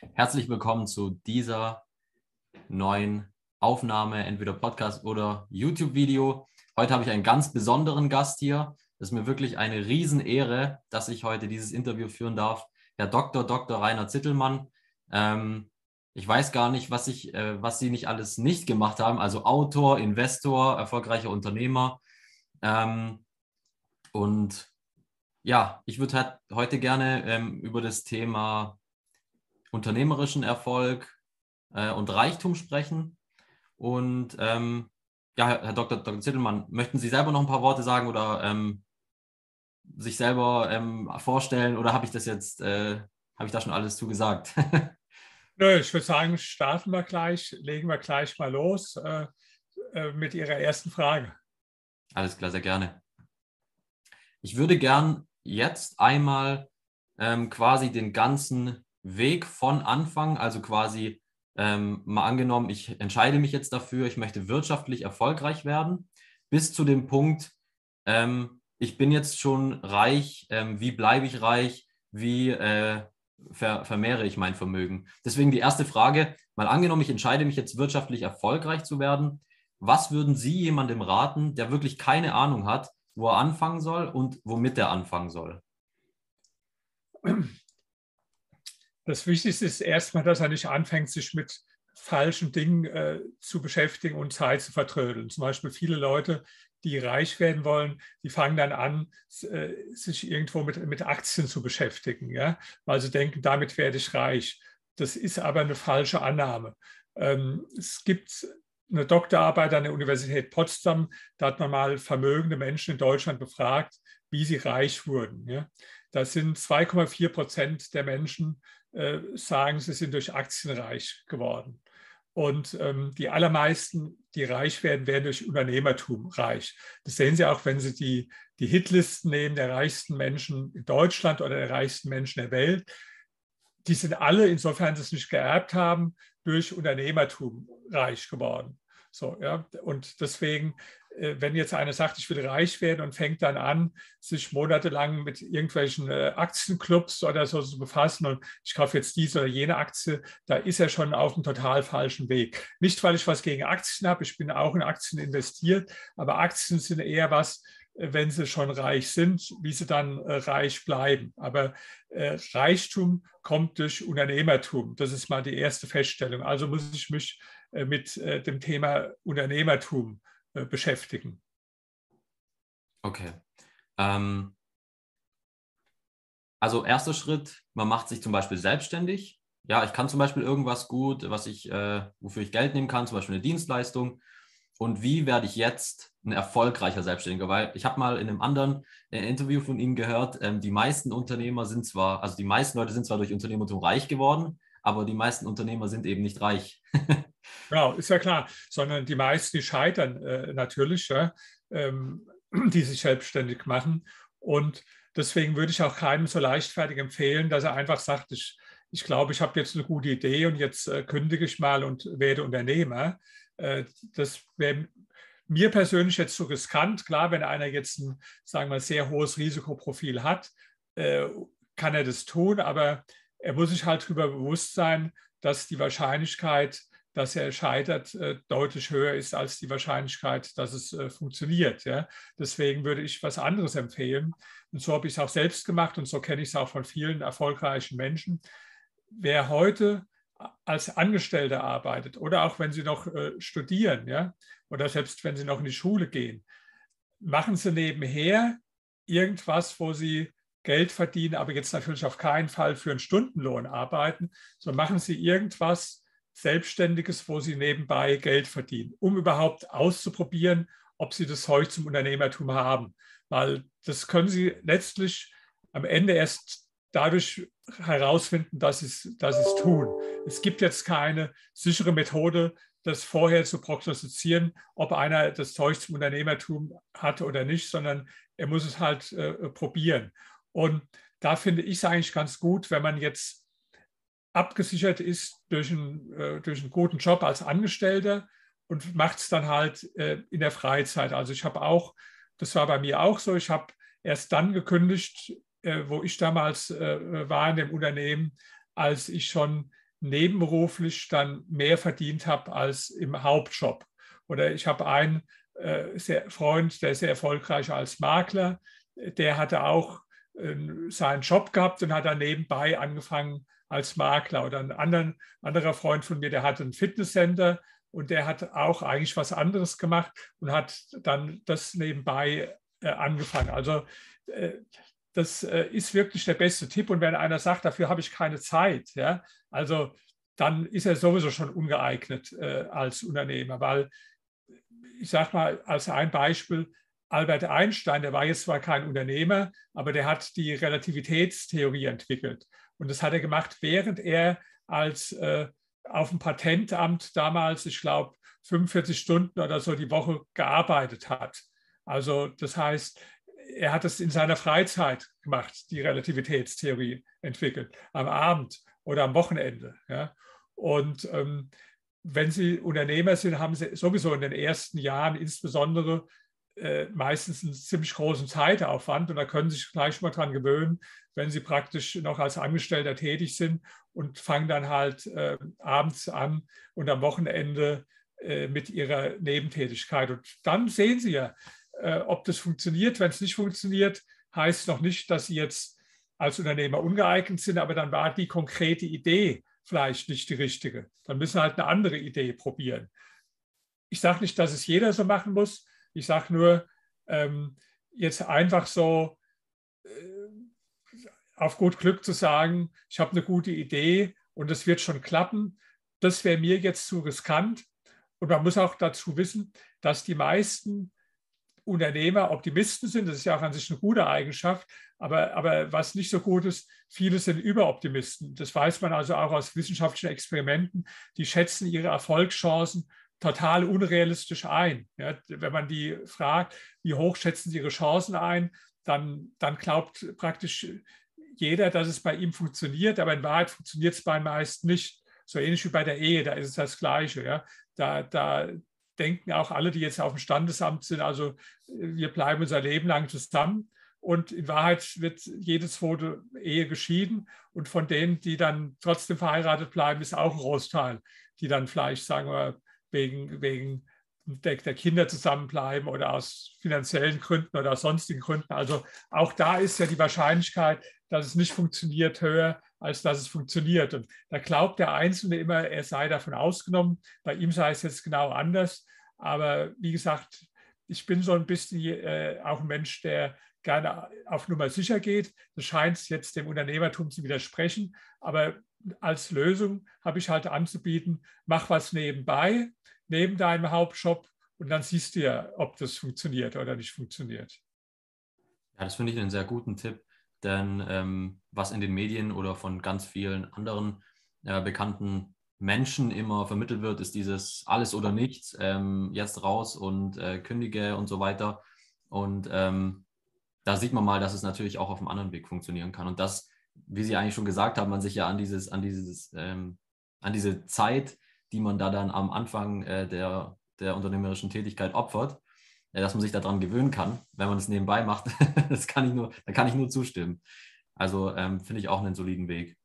Herzlich willkommen zu dieser neuen Aufnahme, entweder Podcast oder YouTube-Video. Heute habe ich einen ganz besonderen Gast hier. Es ist mir wirklich eine Riesenehre, dass ich heute dieses Interview führen darf. Herr Dr. Dr. Rainer Zittelmann. Ähm, ich weiß gar nicht, was, ich, äh, was Sie nicht alles nicht gemacht haben. Also Autor, Investor, erfolgreicher Unternehmer. Ähm, und ja, ich würde halt heute gerne ähm, über das Thema unternehmerischen Erfolg äh, und Reichtum sprechen. Und ähm, ja, Herr Dr. Dr. Zittelmann, möchten Sie selber noch ein paar Worte sagen oder ähm, sich selber ähm, vorstellen oder habe ich das jetzt, äh, habe ich da schon alles zugesagt? Nö, ich würde sagen, starten wir gleich, legen wir gleich mal los äh, äh, mit Ihrer ersten Frage. Alles klar, sehr gerne. Ich würde gern jetzt einmal ähm, quasi den ganzen Weg von Anfang, also quasi ähm, mal angenommen, ich entscheide mich jetzt dafür, ich möchte wirtschaftlich erfolgreich werden, bis zu dem Punkt, ähm, ich bin jetzt schon reich, ähm, wie bleibe ich reich, wie äh, ver vermehre ich mein Vermögen. Deswegen die erste Frage, mal angenommen, ich entscheide mich jetzt wirtschaftlich erfolgreich zu werden, was würden Sie jemandem raten, der wirklich keine Ahnung hat, wo er anfangen soll und womit er anfangen soll? Das Wichtigste ist erstmal, dass er nicht anfängt, sich mit falschen Dingen äh, zu beschäftigen und Zeit zu vertrödeln. Zum Beispiel viele Leute, die reich werden wollen, die fangen dann an, äh, sich irgendwo mit, mit Aktien zu beschäftigen, ja? weil sie denken, damit werde ich reich. Das ist aber eine falsche Annahme. Ähm, es gibt eine Doktorarbeit an der Universität Potsdam, da hat man mal vermögende Menschen in Deutschland befragt, wie sie reich wurden. Ja. Das sind 2,4 Prozent der Menschen, äh, sagen, sie sind durch Aktien reich geworden. Und ähm, die allermeisten, die reich werden, werden durch Unternehmertum reich. Das sehen Sie auch, wenn Sie die, die Hitlisten nehmen der reichsten Menschen in Deutschland oder der reichsten Menschen der Welt. Die sind alle, insofern sie es nicht geerbt haben, durch Unternehmertum reich geworden. So, ja, und deswegen, wenn jetzt einer sagt, ich will reich werden und fängt dann an, sich monatelang mit irgendwelchen äh, Aktienclubs oder so zu befassen und ich kaufe jetzt diese oder jene Aktie, da ist er schon auf einem total falschen Weg. Nicht, weil ich was gegen Aktien habe, ich bin auch in Aktien investiert, aber Aktien sind eher was, wenn sie schon reich sind, wie sie dann äh, reich bleiben. Aber äh, Reichtum kommt durch Unternehmertum. Das ist mal die erste Feststellung. Also muss ich mich äh, mit äh, dem Thema Unternehmertum äh, beschäftigen. Okay. Ähm, also erster Schritt, man macht sich zum Beispiel selbstständig. Ja, ich kann zum Beispiel irgendwas gut, was ich, äh, wofür ich Geld nehmen kann, zum Beispiel eine Dienstleistung und wie werde ich jetzt ein erfolgreicher Selbstständiger? Weil ich habe mal in einem anderen äh, Interview von Ihnen gehört, ähm, die meisten Unternehmer sind zwar, also die meisten Leute sind zwar durch Unternehmertum reich geworden, aber die meisten Unternehmer sind eben nicht reich. genau, ist ja klar, sondern die meisten, die scheitern äh, natürlich, ja, ähm, die sich selbstständig machen. Und deswegen würde ich auch keinem so leichtfertig empfehlen, dass er einfach sagt, ich, ich glaube, ich habe jetzt eine gute Idee und jetzt äh, kündige ich mal und werde Unternehmer. Äh, das wäre mir persönlich jetzt so riskant. Klar, wenn einer jetzt ein, sagen wir, sehr hohes Risikoprofil hat, äh, kann er das tun, aber er muss sich halt darüber bewusst sein, dass die Wahrscheinlichkeit, dass er scheitert, äh, deutlich höher ist als die Wahrscheinlichkeit, dass es funktioniert. Deswegen würde ich was anderes empfehlen. Und so habe ich es auch selbst gemacht und so kenne ich es auch von vielen erfolgreichen Menschen. Wer heute als Angestellter arbeitet oder auch wenn Sie noch äh, studieren, oder selbst wenn Sie noch in die Schule gehen, machen Sie nebenher irgendwas, wo Sie Geld verdienen, aber jetzt natürlich auf keinen Fall für einen Stundenlohn arbeiten, sondern machen Sie irgendwas Selbstständiges, wo Sie nebenbei Geld verdienen, um überhaupt auszuprobieren, ob Sie das Zeug zum Unternehmertum haben. Weil das können Sie letztlich am Ende erst dadurch herausfinden, dass sie es, dass es tun. Es gibt jetzt keine sichere Methode, das vorher zu prognostizieren, ob einer das Zeug zum Unternehmertum hat oder nicht, sondern er muss es halt äh, probieren. Und da finde ich es eigentlich ganz gut, wenn man jetzt abgesichert ist durch einen, äh, durch einen guten Job als Angestellter und macht es dann halt äh, in der Freizeit. Also ich habe auch, das war bei mir auch so, ich habe erst dann gekündigt, äh, wo ich damals äh, war in dem Unternehmen, als ich schon nebenberuflich dann mehr verdient habe als im Hauptjob. Oder ich habe einen äh, Freund, der ist sehr erfolgreich als Makler, der hatte auch seinen Job gehabt und hat dann nebenbei angefangen als Makler. Oder ein anderen, anderer Freund von mir, der hatte ein Fitnesscenter und der hat auch eigentlich was anderes gemacht und hat dann das nebenbei äh, angefangen. Also äh, das äh, ist wirklich der beste Tipp. Und wenn einer sagt, dafür habe ich keine Zeit, ja, also dann ist er sowieso schon ungeeignet als Unternehmer, weil ich sage mal als ein Beispiel, Albert Einstein, der war jetzt zwar kein Unternehmer, aber der hat die Relativitätstheorie entwickelt. Und das hat er gemacht, während er als äh, auf dem Patentamt damals, ich glaube, 45 Stunden oder so die Woche gearbeitet hat. Also das heißt, er hat es in seiner Freizeit gemacht, die Relativitätstheorie entwickelt, am Abend oder am Wochenende. Ja. Und ähm, wenn Sie Unternehmer sind, haben Sie sowieso in den ersten Jahren insbesondere meistens einen ziemlich großen Zeitaufwand und da können Sie sich gleich mal dran gewöhnen, wenn Sie praktisch noch als Angestellter tätig sind und fangen dann halt äh, abends an und am Wochenende äh, mit Ihrer Nebentätigkeit. Und dann sehen Sie ja, äh, ob das funktioniert. Wenn es nicht funktioniert, heißt noch nicht, dass Sie jetzt als Unternehmer ungeeignet sind, aber dann war die konkrete Idee vielleicht nicht die richtige. Dann müssen wir halt eine andere Idee probieren. Ich sage nicht, dass es jeder so machen muss. Ich sage nur, ähm, jetzt einfach so äh, auf gut Glück zu sagen, ich habe eine gute Idee und es wird schon klappen, das wäre mir jetzt zu riskant. Und man muss auch dazu wissen, dass die meisten Unternehmer Optimisten sind. Das ist ja auch an sich eine gute Eigenschaft. Aber, aber was nicht so gut ist, viele sind Überoptimisten. Das weiß man also auch aus wissenschaftlichen Experimenten. Die schätzen ihre Erfolgschancen total unrealistisch ein. Ja, wenn man die fragt, wie hoch schätzen sie ihre Chancen ein, dann, dann glaubt praktisch jeder, dass es bei ihm funktioniert, aber in Wahrheit funktioniert es bei den meisten nicht. So ähnlich wie bei der Ehe, da ist es das Gleiche. Ja. Da, da, denken auch alle, die jetzt auf dem Standesamt sind, also wir bleiben unser Leben lang zusammen. Und in Wahrheit wird jede zweite Ehe geschieden. Und von denen, die dann trotzdem verheiratet bleiben, ist auch ein Großteil, die dann vielleicht, sagen wir, wegen, wegen der, der Kinder zusammenbleiben oder aus finanziellen Gründen oder aus sonstigen Gründen. Also auch da ist ja die Wahrscheinlichkeit, dass es nicht funktioniert, höher, als dass es funktioniert. Und da glaubt der Einzelne immer, er sei davon ausgenommen. Bei ihm sei es jetzt genau anders. Aber wie gesagt, ich bin so ein bisschen äh, auch ein Mensch, der gerne auf Nummer sicher geht. Das scheint jetzt dem Unternehmertum zu widersprechen. Aber als Lösung habe ich halt anzubieten, mach was nebenbei, neben deinem Hauptjob und dann siehst du ja, ob das funktioniert oder nicht funktioniert. Ja, das finde ich einen sehr guten Tipp, denn ähm, was in den Medien oder von ganz vielen anderen äh, bekannten Menschen immer vermittelt wird, ist dieses alles oder nichts, ähm, jetzt raus und äh, kündige und so weiter. Und ähm, da sieht man mal, dass es natürlich auch auf einem anderen Weg funktionieren kann. Und das, wie Sie eigentlich schon gesagt haben, man sich ja an dieses, an dieses, ähm, an diese Zeit, die man da dann am Anfang äh, der, der unternehmerischen Tätigkeit opfert, äh, dass man sich daran gewöhnen kann, wenn man es nebenbei macht. das kann ich nur, da kann ich nur zustimmen. Also ähm, finde ich auch einen soliden Weg.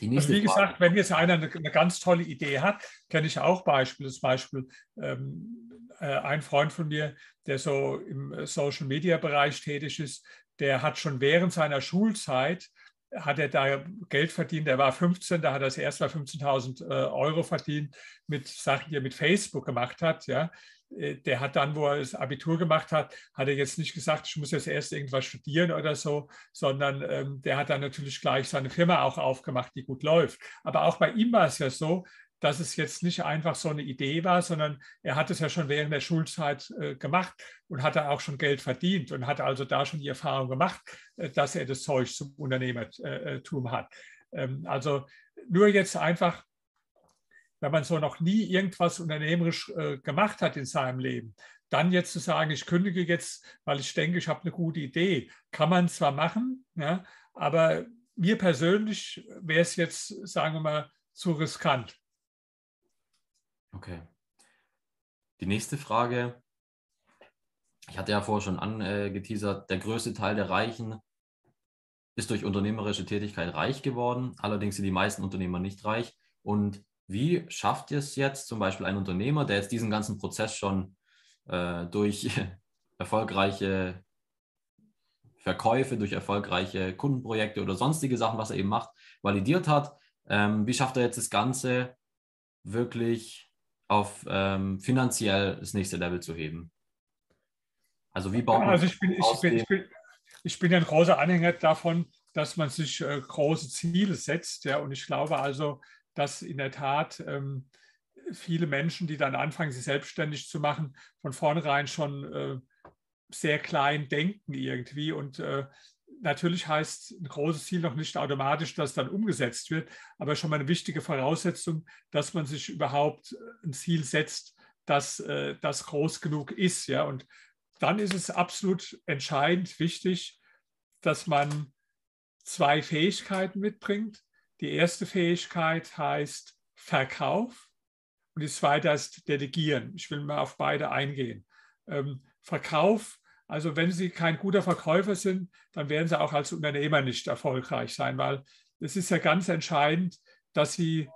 Also wie gesagt, wenn jetzt einer eine, eine, ganz tolle Idee hat, kenne ich auch Beispiele. Das Beispiel ähm, äh, ein Freund von mir, der so im Social Media Bereich tätig ist, der hat schon während seiner Schulzeit hat er da Geld verdient. Er war 15, da hat er das erste Mal 15.000 äh, Euro verdient mit Sachen, die er mit Facebook gemacht hat. Ja. Äh, der hat dann, wo er das Abitur gemacht hat, hat er jetzt nicht gesagt, ich muss jetzt erst irgendwas studieren oder so, sondern ähm, der hat dann natürlich gleich seine Firma auch aufgemacht, die gut läuft. Aber auch bei ihm war es ja so, dass es jetzt nicht einfach so eine Idee war, sondern er hat es ja schon während der Schulzeit äh, gemacht und hatte auch schon Geld verdient und hatte also da schon die Erfahrung gemacht, äh, dass er das Zeug zum Unternehmertum hat. Ähm, also nur jetzt einfach wenn man so noch nie irgendwas unternehmerisch äh, gemacht hat in seinem Leben, dann jetzt zu sagen, ich kündige jetzt, weil ich denke, ich habe eine gute Idee, kann man zwar machen, ja, aber mir persönlich wäre es jetzt, sagen wir mal, zu riskant. Okay. Die nächste Frage, ich hatte ja vorher schon angeteasert, der größte Teil der Reichen ist durch unternehmerische Tätigkeit reich geworden. Allerdings sind die meisten Unternehmer nicht reich. Und wie schafft es jetzt, zum Beispiel ein Unternehmer, der jetzt diesen ganzen Prozess schon äh, durch erfolgreiche Verkäufe, durch erfolgreiche Kundenprojekte oder sonstige Sachen, was er eben macht, validiert hat, ähm, wie schafft er jetzt das Ganze wirklich auf ähm, finanziell das nächste Level zu heben? Also wie baut man also ich bin, ich, bin, ich, bin, ich bin ein großer Anhänger davon, dass man sich äh, große Ziele setzt. Ja, und ich glaube also, dass in der Tat ähm, viele Menschen, die dann anfangen, sich selbstständig zu machen, von vornherein schon äh, sehr klein denken irgendwie. Und äh, natürlich heißt ein großes Ziel noch nicht automatisch, dass dann umgesetzt wird, aber schon mal eine wichtige Voraussetzung, dass man sich überhaupt ein Ziel setzt, das, äh, das groß genug ist. Ja? Und dann ist es absolut entscheidend wichtig, dass man zwei Fähigkeiten mitbringt. Die erste Fähigkeit heißt Verkauf und die zweite heißt Delegieren. Ich will mal auf beide eingehen. Ähm, Verkauf, also wenn Sie kein guter Verkäufer sind, dann werden Sie auch als Unternehmer nicht erfolgreich sein, weil es ist ja ganz entscheidend, dass Sie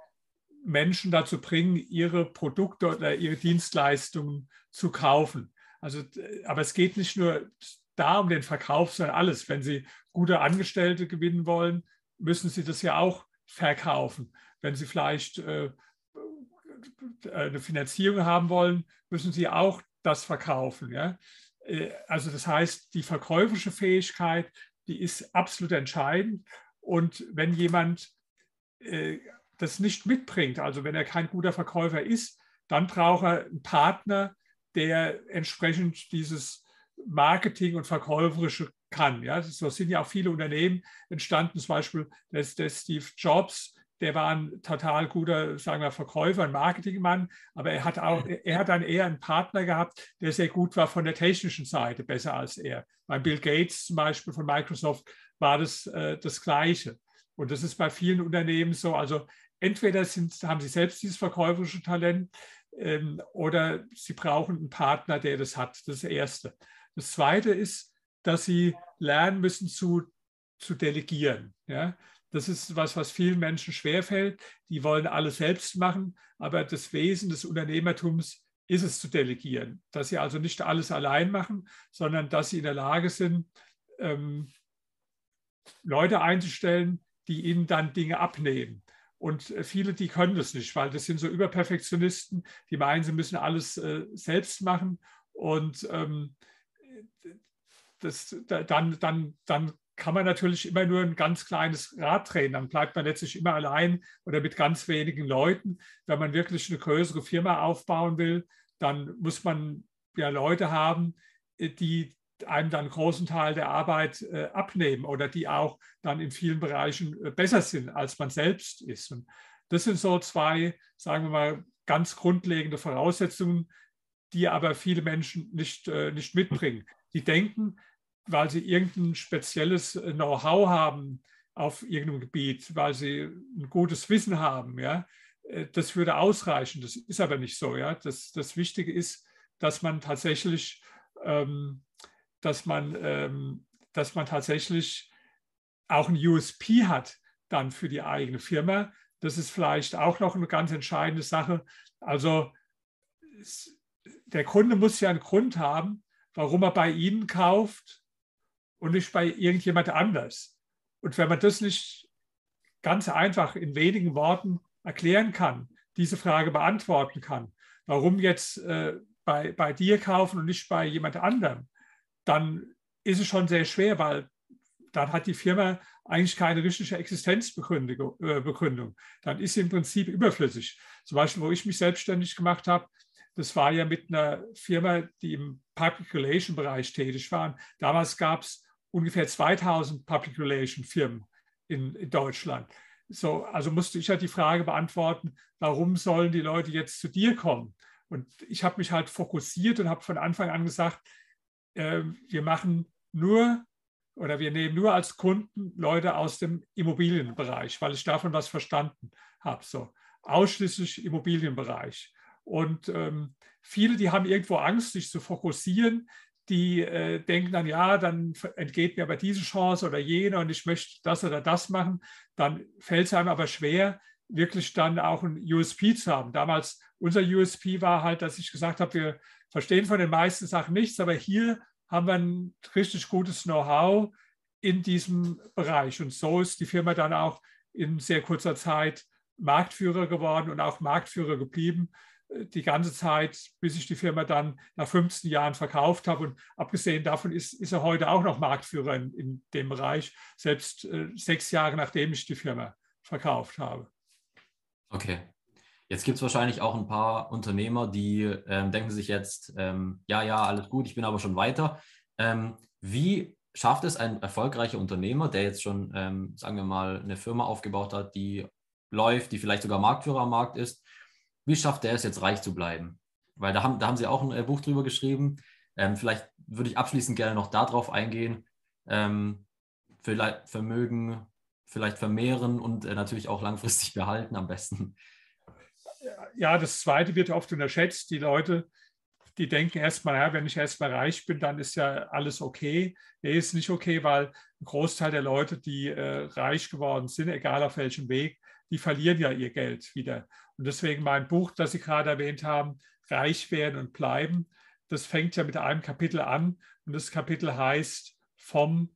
Menschen dazu bringen, ihre Produkte oder ihre Dienstleistungen zu kaufen. Also, aber es geht nicht nur da um den Verkauf, sondern alles. Wenn Sie gute Angestellte gewinnen wollen, müssen Sie das ja auch verkaufen. Wenn Sie vielleicht äh, eine Finanzierung haben wollen, müssen Sie auch das verkaufen. Ja? Äh, also das heißt, die verkäuferische Fähigkeit, die ist absolut entscheidend. Und wenn jemand äh, das nicht mitbringt, also wenn er kein guter Verkäufer ist, dann braucht er einen Partner, der entsprechend dieses Marketing und Verkäuferische kann. Ja, so sind ja auch viele Unternehmen entstanden, zum Beispiel der, der Steve Jobs, der war ein total guter, sagen wir, Verkäufer, ein Marketingmann, aber er hat auch, er hat dann eher einen Partner gehabt, der sehr gut war von der technischen Seite, besser als er. Bei Bill Gates zum Beispiel von Microsoft war das äh, das Gleiche. Und das ist bei vielen Unternehmen so. Also entweder sind, haben sie selbst dieses verkäuferische Talent ähm, oder sie brauchen einen Partner, der das hat. Das ist das Erste. Das Zweite ist, dass sie lernen müssen zu, zu delegieren. Ja? Das ist was, was vielen Menschen schwerfällt. Die wollen alles selbst machen, aber das Wesen des Unternehmertums ist es zu delegieren. Dass sie also nicht alles allein machen, sondern dass sie in der Lage sind, ähm, Leute einzustellen, die ihnen dann Dinge abnehmen. Und äh, viele, die können das nicht, weil das sind so Überperfektionisten, die meinen, sie müssen alles äh, selbst machen. Und ähm, das, dann, dann, dann kann man natürlich immer nur ein ganz kleines Rad drehen. Dann bleibt man letztlich immer allein oder mit ganz wenigen Leuten. Wenn man wirklich eine größere Firma aufbauen will, dann muss man ja Leute haben, äh, die einem dann einen großen Teil der Arbeit äh, abnehmen oder die auch dann in vielen Bereichen äh, besser sind, als man selbst ist. Und das sind so zwei, sagen wir mal, ganz grundlegende Voraussetzungen, die aber viele Menschen nicht, äh, nicht mitbringen. Die denken, weil sie irgendein spezielles Know-how haben auf irgendeinem Gebiet, weil sie ein gutes Wissen haben, ja, äh, das würde ausreichen. Das ist aber nicht so. Ja. Das, das Wichtige ist, dass man tatsächlich, ähm, dass man, ähm, dass man tatsächlich auch ein USP hat dann für die eigene Firma. Das ist vielleicht auch noch eine ganz entscheidende Sache. Also der Kunde muss ja einen Grund haben, warum er bei Ihnen kauft und nicht bei irgendjemand anders. Und wenn man das nicht ganz einfach in wenigen Worten erklären kann, diese Frage beantworten kann, warum jetzt äh, bei, bei dir kaufen und nicht bei jemand anderem, dann ist es schon sehr schwer, weil dann hat die Firma eigentlich keine richtige Existenzbegründung. Äh, dann ist sie im Prinzip überflüssig. Zum Beispiel, wo ich mich selbstständig gemacht habe, das war ja mit einer Firma, die im Public Relation Bereich tätig war. Damals gab es ungefähr 2000 Public Relation Firmen in, in Deutschland. So, also musste ich halt die Frage beantworten, warum sollen die Leute jetzt zu dir kommen? Und ich habe mich halt fokussiert und habe von Anfang an gesagt, äh, wir machen nur oder wir nehmen nur als Kunden Leute aus dem Immobilienbereich, weil ich davon was verstanden habe. So, ausschließlich Immobilienbereich. Und ähm, viele, die haben irgendwo Angst, sich zu fokussieren, die äh, denken dann, ja, dann entgeht mir aber diese Chance oder jene und ich möchte das oder das machen. Dann fällt es einem aber schwer, wirklich dann auch ein USP zu haben. Damals, unser USP war halt, dass ich gesagt habe, wir verstehen von den meisten Sachen nichts, aber hier haben wir ein richtig gutes Know-how in diesem Bereich. Und so ist die Firma dann auch in sehr kurzer Zeit Marktführer geworden und auch Marktführer geblieben die ganze Zeit, bis ich die Firma dann nach 15 Jahren verkauft habe. Und abgesehen davon ist, ist er heute auch noch Marktführer in, in dem Bereich, selbst äh, sechs Jahre nachdem ich die Firma verkauft habe. Okay. Jetzt gibt es wahrscheinlich auch ein paar Unternehmer, die ähm, denken sich jetzt, ähm, ja, ja, alles gut, ich bin aber schon weiter. Ähm, wie schafft es ein erfolgreicher Unternehmer, der jetzt schon, ähm, sagen wir mal, eine Firma aufgebaut hat, die läuft, die vielleicht sogar Marktführer am Markt ist, wie schafft der es jetzt reich zu bleiben? Weil da haben, da haben Sie auch ein äh, Buch drüber geschrieben. Ähm, vielleicht würde ich abschließend gerne noch darauf eingehen. Ähm, vielleicht Vermögen vielleicht vermehren und äh, natürlich auch langfristig behalten am besten. Ja, das Zweite wird oft unterschätzt. Die Leute, die denken erstmal, ja, wenn ich erstmal reich bin, dann ist ja alles okay. Nee, ist nicht okay, weil ein Großteil der Leute, die äh, reich geworden sind, egal auf welchem Weg, die verlieren ja ihr Geld wieder. Und deswegen mein Buch, das Sie gerade erwähnt haben, Reich werden und bleiben, das fängt ja mit einem Kapitel an und das Kapitel heißt vom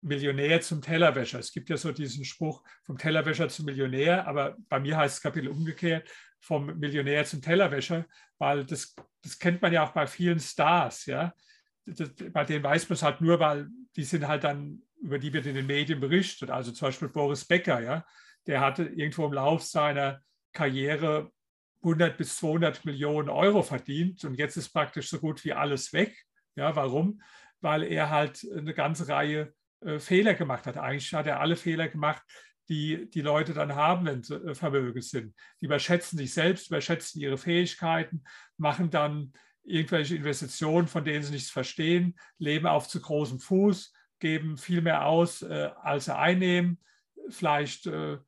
Millionär zum Tellerwäscher. Es gibt ja so diesen Spruch vom Tellerwäscher zum Millionär, aber bei mir heißt das Kapitel umgekehrt, vom Millionär zum Tellerwäscher, weil das, das kennt man ja auch bei vielen Stars, ja. Bei denen weiß man es halt nur, weil die sind halt dann, über die wird in den Medien berichtet. Also zum Beispiel Boris Becker, ja, der hatte irgendwo im Lauf seiner Karriere 100 bis 200 Millionen Euro verdient und jetzt ist praktisch so gut wie alles weg. Ja, warum? Weil er halt eine ganze Reihe äh, Fehler gemacht hat. Eigentlich hat er alle Fehler gemacht, die die Leute dann haben, wenn sie äh, vermögend sind. Die überschätzen sich selbst, überschätzen ihre Fähigkeiten, machen dann irgendwelche Investitionen, von denen sie nichts verstehen, leben auf zu großem Fuß, geben viel mehr aus, äh, als sie einnehmen. Vielleicht äh,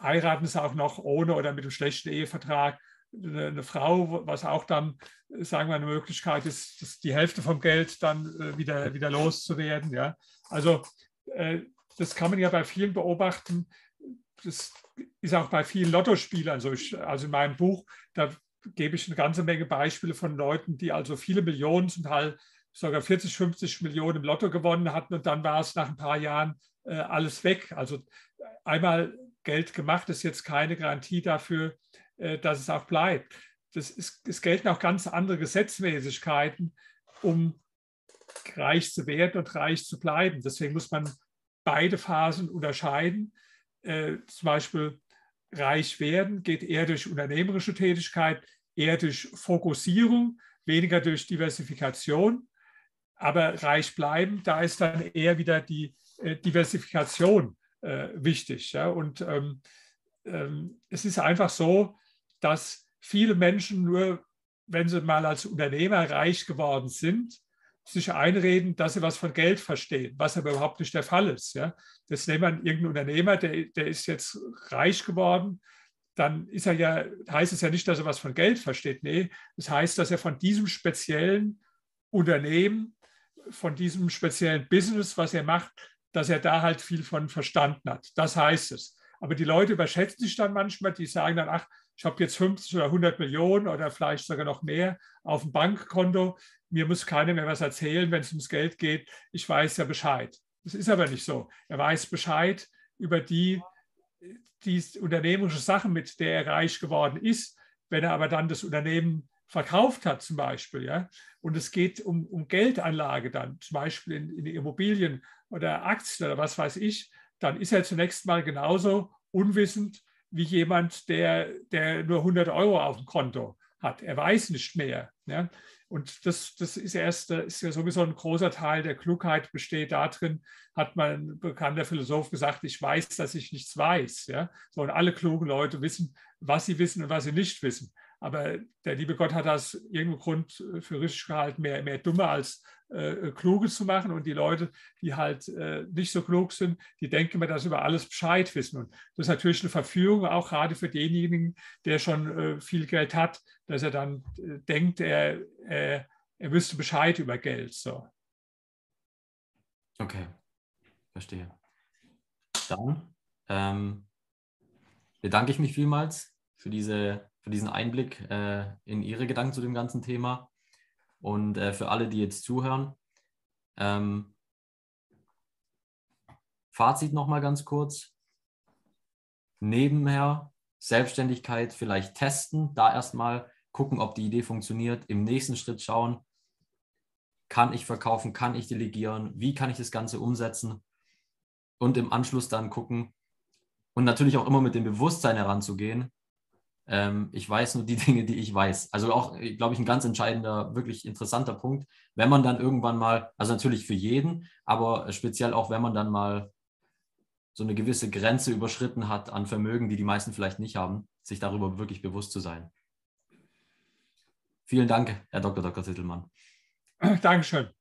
heiraten sie auch noch ohne oder mit einem schlechten Ehevertrag eine, eine Frau, was auch dann, sagen wir, eine Möglichkeit ist, die Hälfte vom Geld dann äh, wieder, wieder loszuwerden. Ja. Also äh, das kann man ja bei vielen beobachten. Das ist auch bei vielen Lottospielern so. Ich, also in meinem Buch, da gebe ich eine ganze Menge Beispiele von Leuten, die also viele Millionen, zum Teil sogar 40, 50 Millionen im Lotto gewonnen hatten und dann war es nach ein paar Jahren äh, alles weg. Also einmal Geld gemacht ist jetzt keine Garantie dafür, äh, dass es auch bleibt. Das ist, es gelten auch ganz andere Gesetzmäßigkeiten, um reich zu werden und reich zu bleiben. Deswegen muss man beide Phasen unterscheiden. Äh, zum Beispiel reich werden geht eher durch unternehmerische Tätigkeit, eher durch Fokussierung, weniger durch Diversifikation. Aber reich bleiben, da ist dann eher wieder die äh, Diversifikation äh, wichtig. Ja? Und ähm, ähm, es ist einfach so, dass viele Menschen nur, wenn sie mal als Unternehmer reich geworden sind, sich einreden, dass sie was von Geld verstehen, was aber überhaupt nicht der Fall ist. Ja. Das nehmen wir irgendeinen Unternehmer, der, der ist jetzt reich geworden, dann ist er ja, heißt es ja nicht, dass er was von Geld versteht. Nee, das heißt, dass er von diesem speziellen Unternehmen, von diesem speziellen Business, was er macht, dass er da halt viel von verstanden hat. Das heißt es. Aber die Leute überschätzen sich dann manchmal, die sagen dann, ach, ich habe jetzt 50 oder 100 Millionen oder vielleicht sogar noch mehr auf dem Bankkonto. Mir muss keiner mehr was erzählen, wenn es ums Geld geht. Ich weiß ja Bescheid. Das ist aber nicht so. Er weiß Bescheid über die, die unternehmerische Sachen, mit der er reich geworden ist. Wenn er aber dann das Unternehmen verkauft hat zum Beispiel, ja, und es geht um, um Geldanlage dann, zum Beispiel in, in Immobilien oder Aktien oder was weiß ich, dann ist er zunächst mal genauso unwissend wie jemand, der, der nur 100 Euro auf dem Konto hat. Er weiß nicht mehr. Ja? Und das, das ist erst ist ja sowieso ein großer Teil der Klugheit besteht darin, hat mein bekannter Philosoph gesagt, ich weiß, dass ich nichts weiß. Ja? So, und alle klugen Leute wissen, was sie wissen und was sie nicht wissen. Aber der liebe Gott hat das irgendeinen Grund für richtig gehalten, mehr, mehr dumme als äh, Kluge zu machen. Und die Leute, die halt äh, nicht so klug sind, die denken immer, dass sie über alles Bescheid wissen. Und das ist natürlich eine Verführung, auch gerade für denjenigen, der schon äh, viel Geld hat, dass er dann äh, denkt, er, er er wüsste Bescheid über Geld. So. Okay, verstehe. Dann ähm, bedanke ich mich vielmals für, diese, für diesen Einblick äh, in Ihre Gedanken zu dem ganzen Thema. Und äh, für alle, die jetzt zuhören, ähm, Fazit nochmal ganz kurz. Nebenher Selbstständigkeit vielleicht testen, da erstmal gucken, ob die Idee funktioniert, im nächsten Schritt schauen, kann ich verkaufen, kann ich delegieren, wie kann ich das Ganze umsetzen und im Anschluss dann gucken und natürlich auch immer mit dem Bewusstsein heranzugehen. Ähm, ich weiß nur die Dinge, die ich weiß. Also auch, glaube ich, ein ganz entscheidender, wirklich interessanter Punkt, wenn man dann irgendwann mal, also natürlich für jeden, aber speziell auch, wenn man dann mal so eine gewisse Grenze überschritten hat an Vermögen, die die meisten vielleicht nicht haben, sich darüber wirklich bewusst zu sein. Vielen Dank, Herr Dr. Dr. Zittelmann. Dankeschön.